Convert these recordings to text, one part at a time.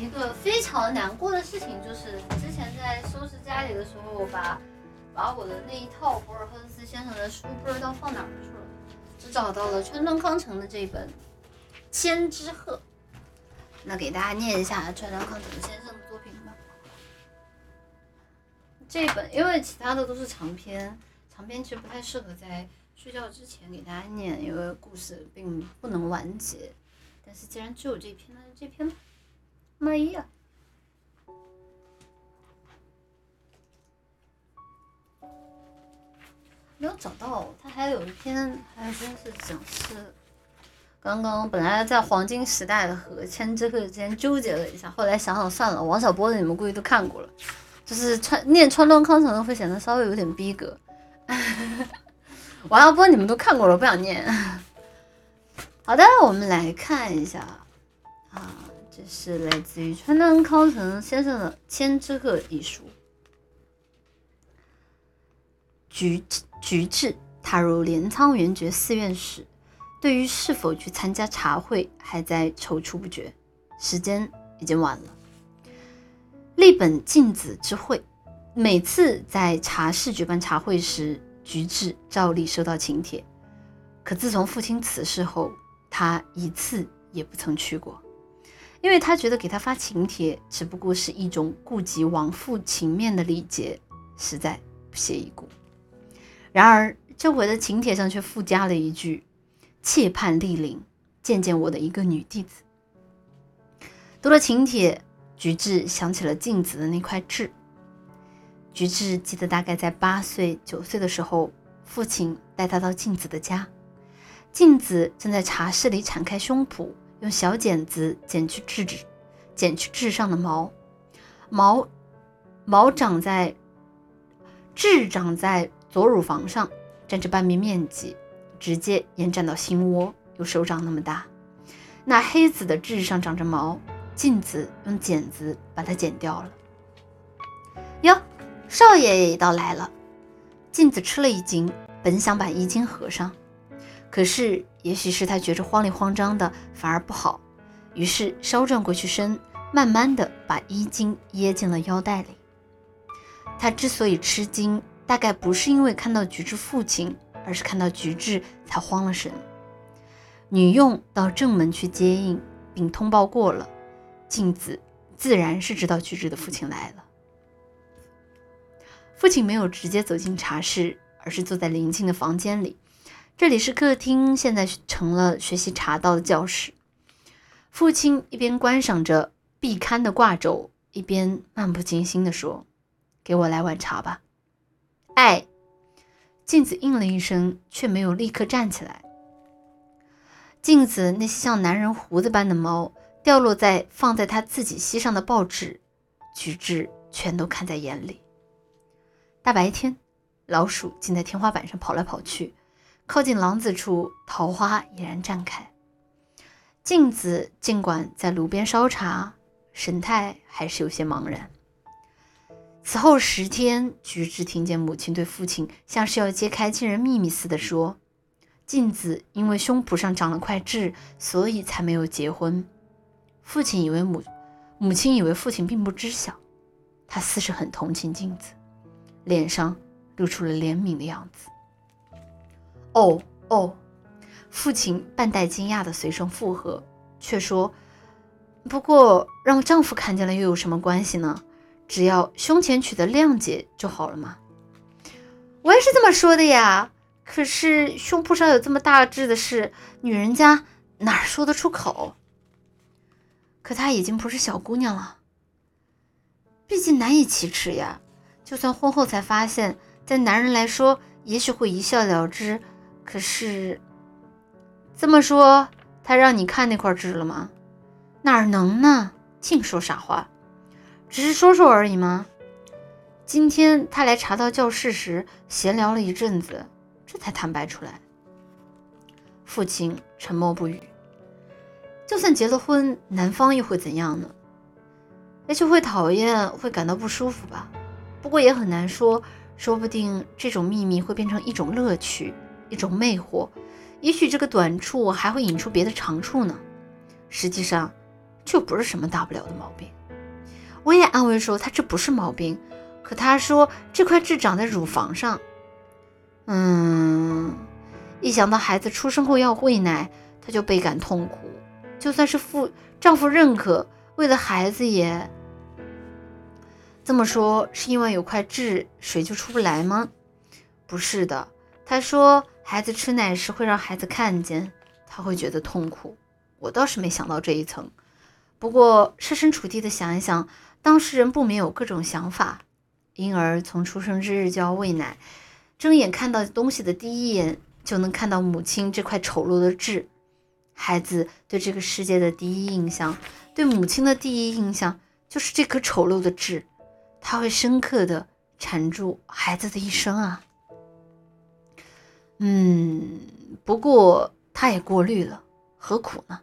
一个非常难过的事情，就是之前在收拾家里的时候，把把我的那一套博尔赫斯先生的书不知道放哪儿去了，只找到了川端康成的这本《千之鹤》。那给大家念一下川端康成先生的作品吧。这本因为其他的都是长篇，长篇其实不太适合在睡觉之前给大家念，因为故事并不能完结。但是既然只有这篇，那就这篇吧。妈呀！没有找到，他还有一篇，还真是讲是刚刚本来在黄金时代的和千之鹤之间纠结了一下，后来想想算了，王小波的你们估计都看过了，就是穿念川端康成的会显得稍微有点逼格。王小波你们都看过了，不想念。好的，我们来看一下啊，是来自于川端康成先生的《千只鹤》一书。菊菊治踏入镰仓元觉寺院时，对于是否去参加茶会还在踌躇不决。时间已经晚了。立本静子之会，每次在茶室举办茶会时，菊治照例收到请帖。可自从父亲辞世后，他一次也不曾去过，因为他觉得给他发请帖只不过是一种顾及亡父情面的礼节，实在不屑一顾。然而这回的请帖上却附加了一句：“切盼莅临，见见我的一个女弟子。”读了请帖，菊治想起了镜子的那块痣。菊治记得，大概在八岁、九岁的时候，父亲带他到镜子的家。镜子正在茶室里敞开胸脯，用小剪子剪去痣痣，剪去痣上的毛，毛毛长在痣长在左乳房上，占着半边面积，直接延展到心窝，有手掌那么大。那黑子的痣上长着毛，镜子用剪子把它剪掉了。哟，少爷也到来了。镜子吃了一惊，本想把衣襟合上。可是，也许是他觉着慌里慌张的反而不好，于是稍转过去身，慢慢的把衣襟掖进了腰带里。他之所以吃惊，大概不是因为看到菊治父亲，而是看到菊治才慌了神。女佣到正门去接应，并通报过了，镜子自然是知道菊治的父亲来了。父亲没有直接走进茶室，而是坐在邻近的房间里。这里是客厅，现在成了学习茶道的教室。父亲一边观赏着壁龛的挂轴，一边漫不经心地说：“给我来碗茶吧。”哎，镜子应了一声，却没有立刻站起来。镜子那些像男人胡子般的毛掉落在放在他自己膝上的报纸，举止全都看在眼里。大白天，老鼠竟在天花板上跑来跑去。靠近廊子处，桃花已然绽开。镜子尽管在炉边烧茶，神态还是有些茫然。此后十天，菊治听见母亲对父亲像是要揭开亲人秘密似的说：“镜子因为胸脯上长了块痣，所以才没有结婚。”父亲以为母母亲以为父亲并不知晓，他似是很同情镜子，脸上露出了怜悯的样子。哦哦，父亲半带惊讶的随声附和，却说：“不过让丈夫看见了又有什么关系呢？只要胸前取得谅解就好了嘛。”我也是这么说的呀。可是胸脯上有这么大痣的事，女人家哪说得出口？可她已经不是小姑娘了，毕竟难以启齿呀。就算婚后才发现，在男人来说，也许会一笑了之。可是，这么说，他让你看那块痣了吗？哪能呢？净说傻话，只是说说而已吗？今天他来查到教室时，闲聊了一阵子，这才坦白出来。父亲沉默不语。就算结了婚，男方又会怎样呢？也许会讨厌，会感到不舒服吧。不过也很难说，说不定这种秘密会变成一种乐趣。一种魅惑，也许这个短处还会引出别的长处呢。实际上，这不是什么大不了的毛病。我也安慰说他这不是毛病，可他说这块痣长在乳房上。嗯，一想到孩子出生后要喂奶，他就倍感痛苦。就算是父丈夫认可，为了孩子也这么说，是因为有块痣，水就出不来吗？不是的，他说孩子吃奶时会让孩子看见，他会觉得痛苦。我倒是没想到这一层，不过设身处地的想一想，当事人不免有各种想法。婴儿从出生之日就要喂奶，睁眼看到东西的第一眼就能看到母亲这块丑陋的痣。孩子对这个世界的第一印象，对母亲的第一印象就是这颗丑陋的痣，它会深刻的缠住孩子的一生啊。嗯，不过他也过滤了，何苦呢？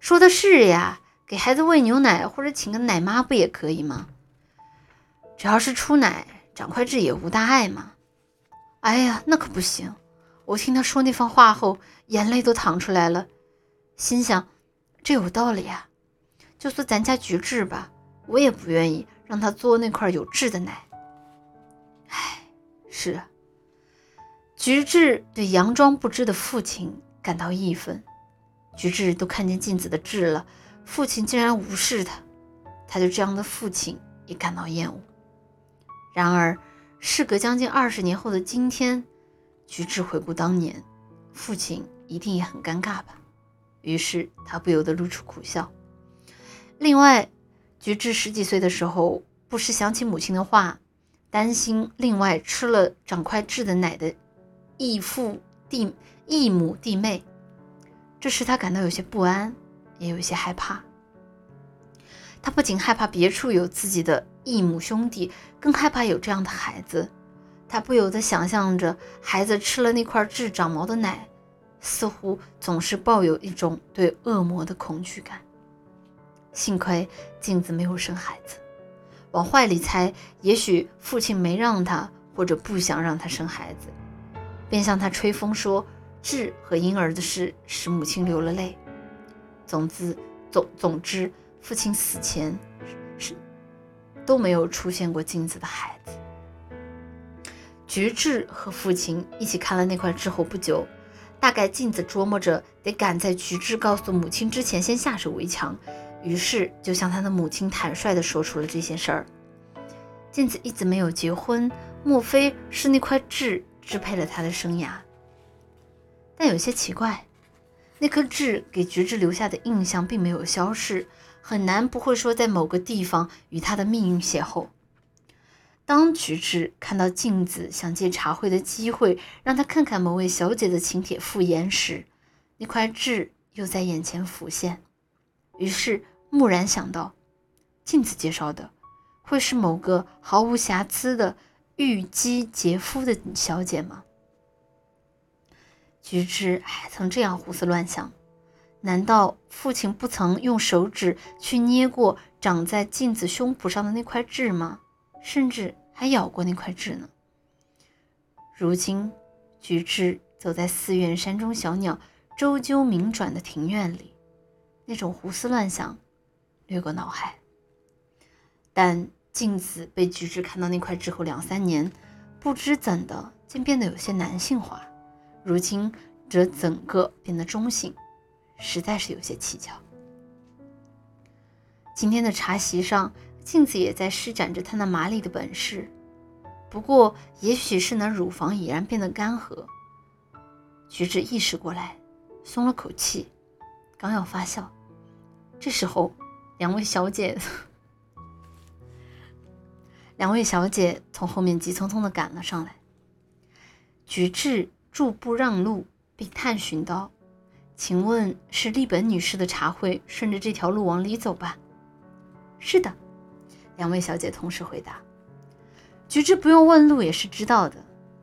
说的是呀，给孩子喂牛奶或者请个奶妈不也可以吗？只要是出奶，长块痣也无大碍嘛。哎呀，那可不行！我听他说那番话后，眼泪都淌出来了。心想，这有道理啊！就说咱家菊治吧，我也不愿意让他嘬那块有痣的奶。唉，是啊，菊治对佯装不知的父亲感到义愤。菊治都看见镜子的痣了，父亲竟然无视他，他对这样的父亲也感到厌恶。然而，事隔将近二十年后的今天，菊治回顾当年，父亲一定也很尴尬吧。于是他不由得露出苦笑。另外，菊治十几岁的时候，不时想起母亲的话，担心另外吃了长块痣的奶的异父弟、异母弟妹，这使他感到有些不安，也有些害怕。他不仅害怕别处有自己的异母兄弟，更害怕有这样的孩子。他不由得想象着孩子吃了那块痣长毛的奶。似乎总是抱有一种对恶魔的恐惧感。幸亏镜子没有生孩子，往坏里猜，也许父亲没让他，或者不想让他生孩子，便向他吹风说痣和婴儿的事使母亲流了泪。总之，总总之，父亲死前是都没有出现过镜子的孩子。菊治和父亲一起看了那块痣后不久。大概镜子琢磨着得赶在菊治告诉母亲之前先下手为强，于是就向他的母亲坦率地说出了这些事儿。镜子一直没有结婚，莫非是那块痣支配了他的生涯？但有些奇怪，那颗痣给菊治留下的印象并没有消逝，很难不会说在某个地方与他的命运邂逅。当菊治看到镜子想借茶会的机会让他看看某位小姐的请帖复言时，那块痣又在眼前浮现。于是蓦然想到，镜子介绍的会是某个毫无瑕疵的玉姬杰夫的小姐吗？菊枝还曾这样胡思乱想：难道父亲不曾用手指去捏过长在镜子胸脯上的那块痣吗？甚至还咬过那块痣呢。如今，菊枝走在寺院山中小鸟周啾鸣转的庭院里，那种胡思乱想掠过脑海。但镜子被菊治看到那块之后两三年，不知怎的竟变得有些男性化，如今则整个变得中性，实在是有些蹊跷。今天的茶席上。镜子也在施展着他那麻利的本事，不过也许是那乳房已然变得干涸。菊治意识过来，松了口气，刚要发笑，这时候，两位小姐，两位小姐从后面急匆匆地赶了上来。菊治驻步让路，并探寻道：“请问是丽本女士的茶会，顺着这条路往里走吧？”“是的。”两位小姐同时回答：“菊治不用问路也是知道的。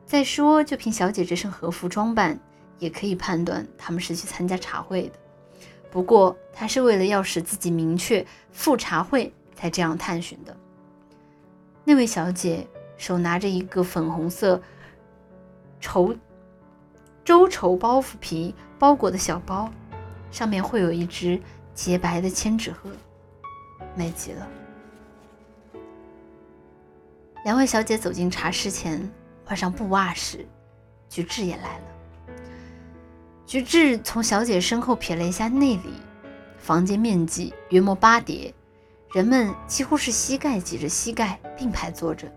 再说，就凭小姐这身和服装扮，也可以判断他们是去参加茶会的。不过，他是为了要使自己明确赴茶会才这样探寻的。”那位小姐手拿着一个粉红色绸周绸包袱皮包裹的小包，上面会有一只洁白的千纸鹤，美极了。两位小姐走进茶室前，换上布袜时，菊治也来了。菊治从小姐身后瞥了一下内里，房间面积约莫八叠，人们几乎是膝盖挤着膝盖并排坐着，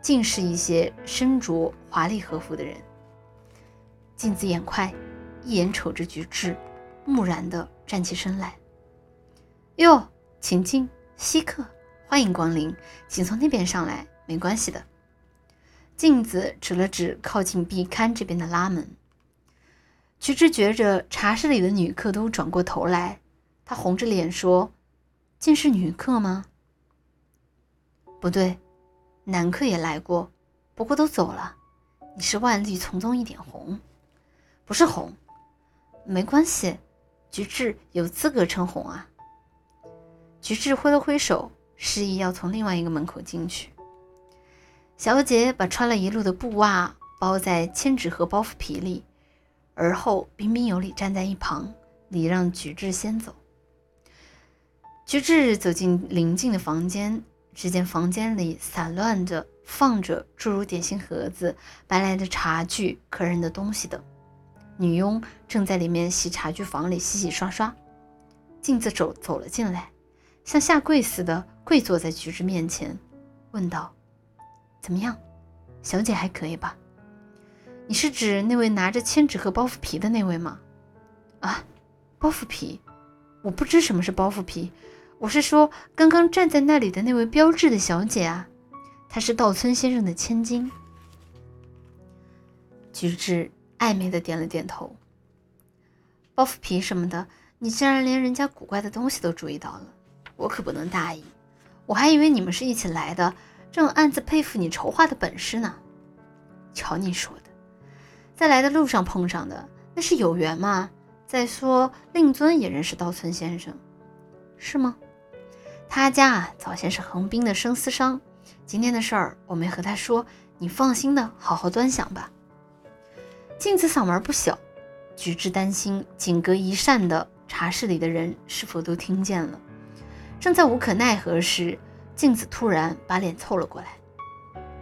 尽是一些身着华丽和服的人。镜子眼快，一眼瞅着菊治，木然地站起身来。哟，请进，稀客，欢迎光临，请从那边上来。没关系的，镜子指了指靠近壁龛这边的拉门。菊之觉着茶室里的女客都转过头来，她红着脸说：“竟是女客吗？”“不对，男客也来过，不过都走了。你是万绿丛中一点红，不是红，没关系，菊治有资格称红啊。”菊治挥了挥手，示意要从另外一个门口进去。小姐把穿了一路的布袜包在千纸鹤包袱皮里，而后彬彬有礼站在一旁，礼让菊治先走。菊治走进邻近的房间，只见房间里散乱着放着诸如点心盒子、搬来的茶具、客人的东西等，女佣正在里面洗茶具房里洗洗刷刷。镜子走走了进来，像下跪似的跪坐在菊治面前，问道。怎么样，小姐还可以吧？你是指那位拿着千纸鹤包袱皮的那位吗？啊，包袱皮，我不知什么是包袱皮。我是说刚刚站在那里的那位标致的小姐啊，她是稻村先生的千金。菊治暧昧的点了点头。包袱皮什么的，你竟然连人家古怪的东西都注意到了，我可不能大意。我还以为你们是一起来的。正暗自佩服你筹划的本事呢。瞧你说的，在来的路上碰上的，那是有缘嘛。再说令尊也认识稻村先生，是吗？他家啊早先是横滨的生丝商，今天的事儿我没和他说，你放心的好好端详吧。镜子嗓门不小，菊治担心仅隔一扇的茶室里的人是否都听见了，正在无可奈何时。镜子突然把脸凑了过来，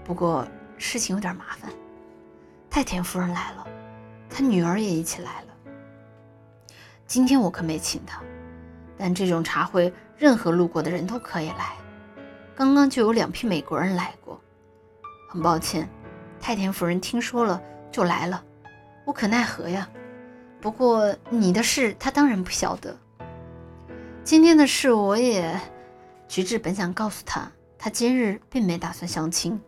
不过事情有点麻烦。太田夫人来了，她女儿也一起来了。今天我可没请她，但这种茶会任何路过的人都可以来。刚刚就有两批美国人来过。很抱歉，太田夫人听说了就来了，无可奈何呀。不过你的事她当然不晓得。今天的事我也。菊治本想告诉他，他今日并没打算相亲，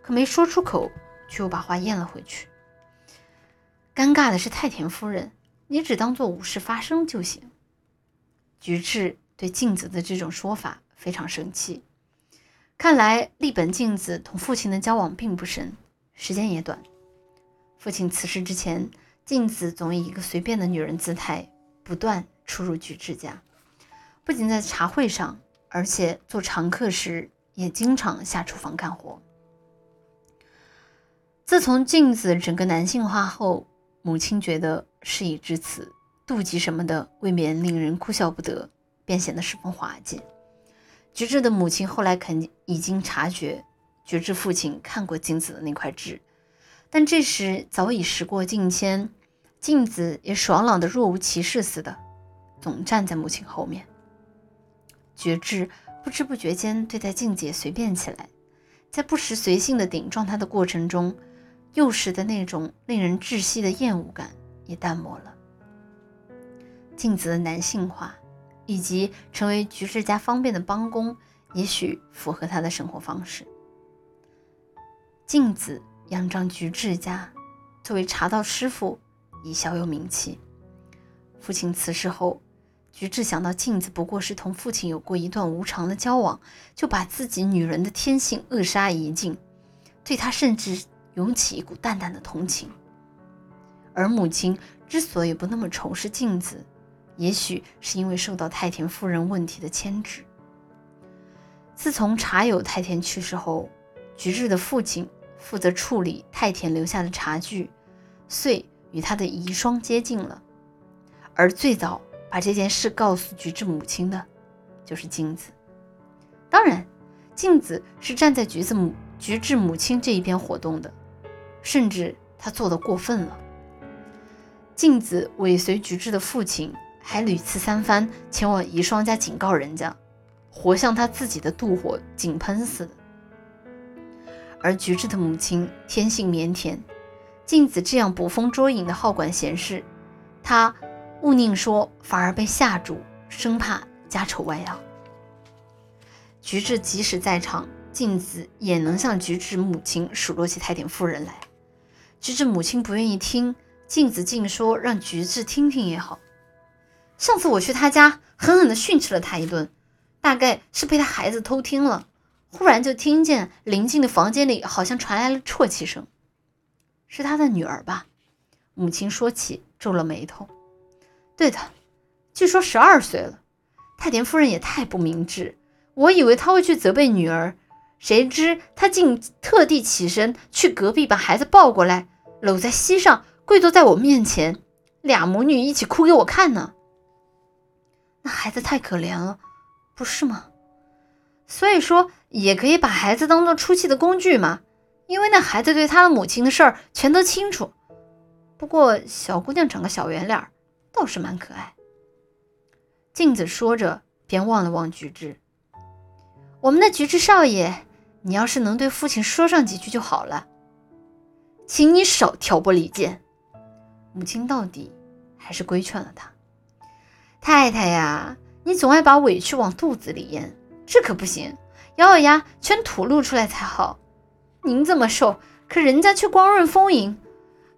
可没说出口，却又把话咽了回去。尴尬的是太田夫人，你只当做无事发生就行。菊治对镜子的这种说法非常生气，看来立本镜子同父亲的交往并不深，时间也短。父亲辞世之前，镜子总以一个随便的女人姿态不断出入菊治家，不仅在茶会上。而且做常客时也经常下厨房干活。自从镜子整个男性化后，母亲觉得事已至此，妒忌什么的未免令人哭笑不得，便显得十分滑稽。菊治的母亲后来肯已经察觉，菊治父亲看过镜子的那块痣，但这时早已时过境迁，镜子也爽朗的若无其事似的，总站在母亲后面。觉知不知不觉间对待静姐随便起来，在不时随性的顶撞她的过程中，幼时的那种令人窒息的厌恶感也淡漠了。镜子的男性化，以及成为菊治家方便的帮工，也许符合他的生活方式。镜子仰仗菊治家，作为茶道师傅，已小有名气。父亲辞世后。菊治想到镜子不过是同父亲有过一段无常的交往，就把自己女人的天性扼杀一尽，对他甚至涌起一股淡淡的同情。而母亲之所以不那么仇视镜子，也许是因为受到太田夫人问题的牵制。自从茶友太田去世后，菊治的父亲负责处理太田留下的茶具，遂与他的遗孀接近了，而最早。把这件事告诉菊治母亲的，就是镜子。当然，镜子是站在橘子母菊治母亲这一边活动的，甚至他做的过分了。镜子尾随菊治的父亲，还屡次三番前往遗孀家警告人家，活像他自己的妒火井喷似的。而菊治的母亲天性腼腆，镜子这样捕风捉影的好管闲事，他勿宁说，反而被吓住，生怕家丑外扬。菊治即使在场，镜子也能向菊治母亲数落起太田夫人来。菊治母亲不愿意听，镜子竟说让菊治听听也好。上次我去他家，狠狠地训斥了他一顿，大概是被他孩子偷听了。忽然就听见邻近的房间里好像传来了啜泣声，是他的女儿吧？母亲说起，皱了眉头。对的，据说十二岁了。太田夫人也太不明智，我以为她会去责备女儿，谁知她竟特地起身去隔壁把孩子抱过来，搂在膝上，跪坐在我面前，俩母女一起哭给我看呢。那孩子太可怜了，不是吗？所以说。也可以把孩子当做出气的工具嘛，因为那孩子对他的母亲的事儿全都清楚。不过小姑娘长个小圆脸，倒是蛮可爱。镜子说着，便望了望菊治。我们的菊治少爷，你要是能对父亲说上几句就好了，请你少挑拨离间。母亲到底还是规劝了他。太太呀，你总爱把委屈往肚子里咽，这可不行。咬咬牙，全吐露出来才好。您这么瘦，可人家却光润丰盈。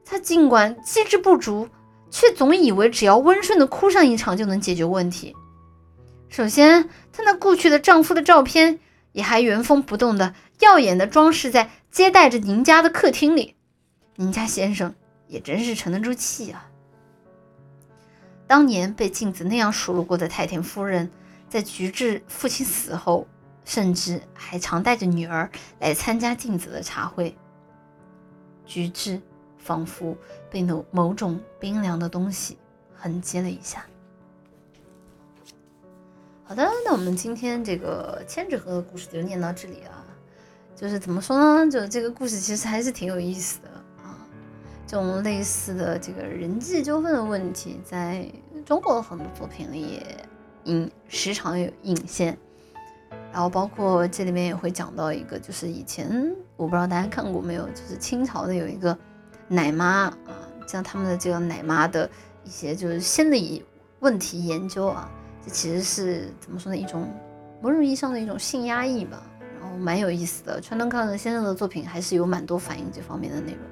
他尽管机智不足，却总以为只要温顺的哭上一场就能解决问题。首先，她那故去的丈夫的照片也还原封不动的、耀眼的装饰在接待着您家的客厅里。您家先生也真是沉得住气啊。当年被镜子那样数落过的太田夫人，在菊治父亲死后。甚至还常带着女儿来参加镜子的茶会。菊治仿佛被某某种冰凉的东西痕迹了一下。好的，那我们今天这个千纸鹤的故事就念到这里啊。就是怎么说呢？就这个故事其实还是挺有意思的。这种类似的这个人际纠纷的问题，在中国的很多作品里也隐时常有隐现。然后包括这里面也会讲到一个，就是以前我不知道大家看过没有，就是清朝的有一个奶妈啊，像他们的这个奶妈的一些就是心理问题研究啊，这其实是怎么说呢？一种某种意义上的一种性压抑吧，然后蛮有意思的。川端康成先生的作品还是有蛮多反映这方面的内容。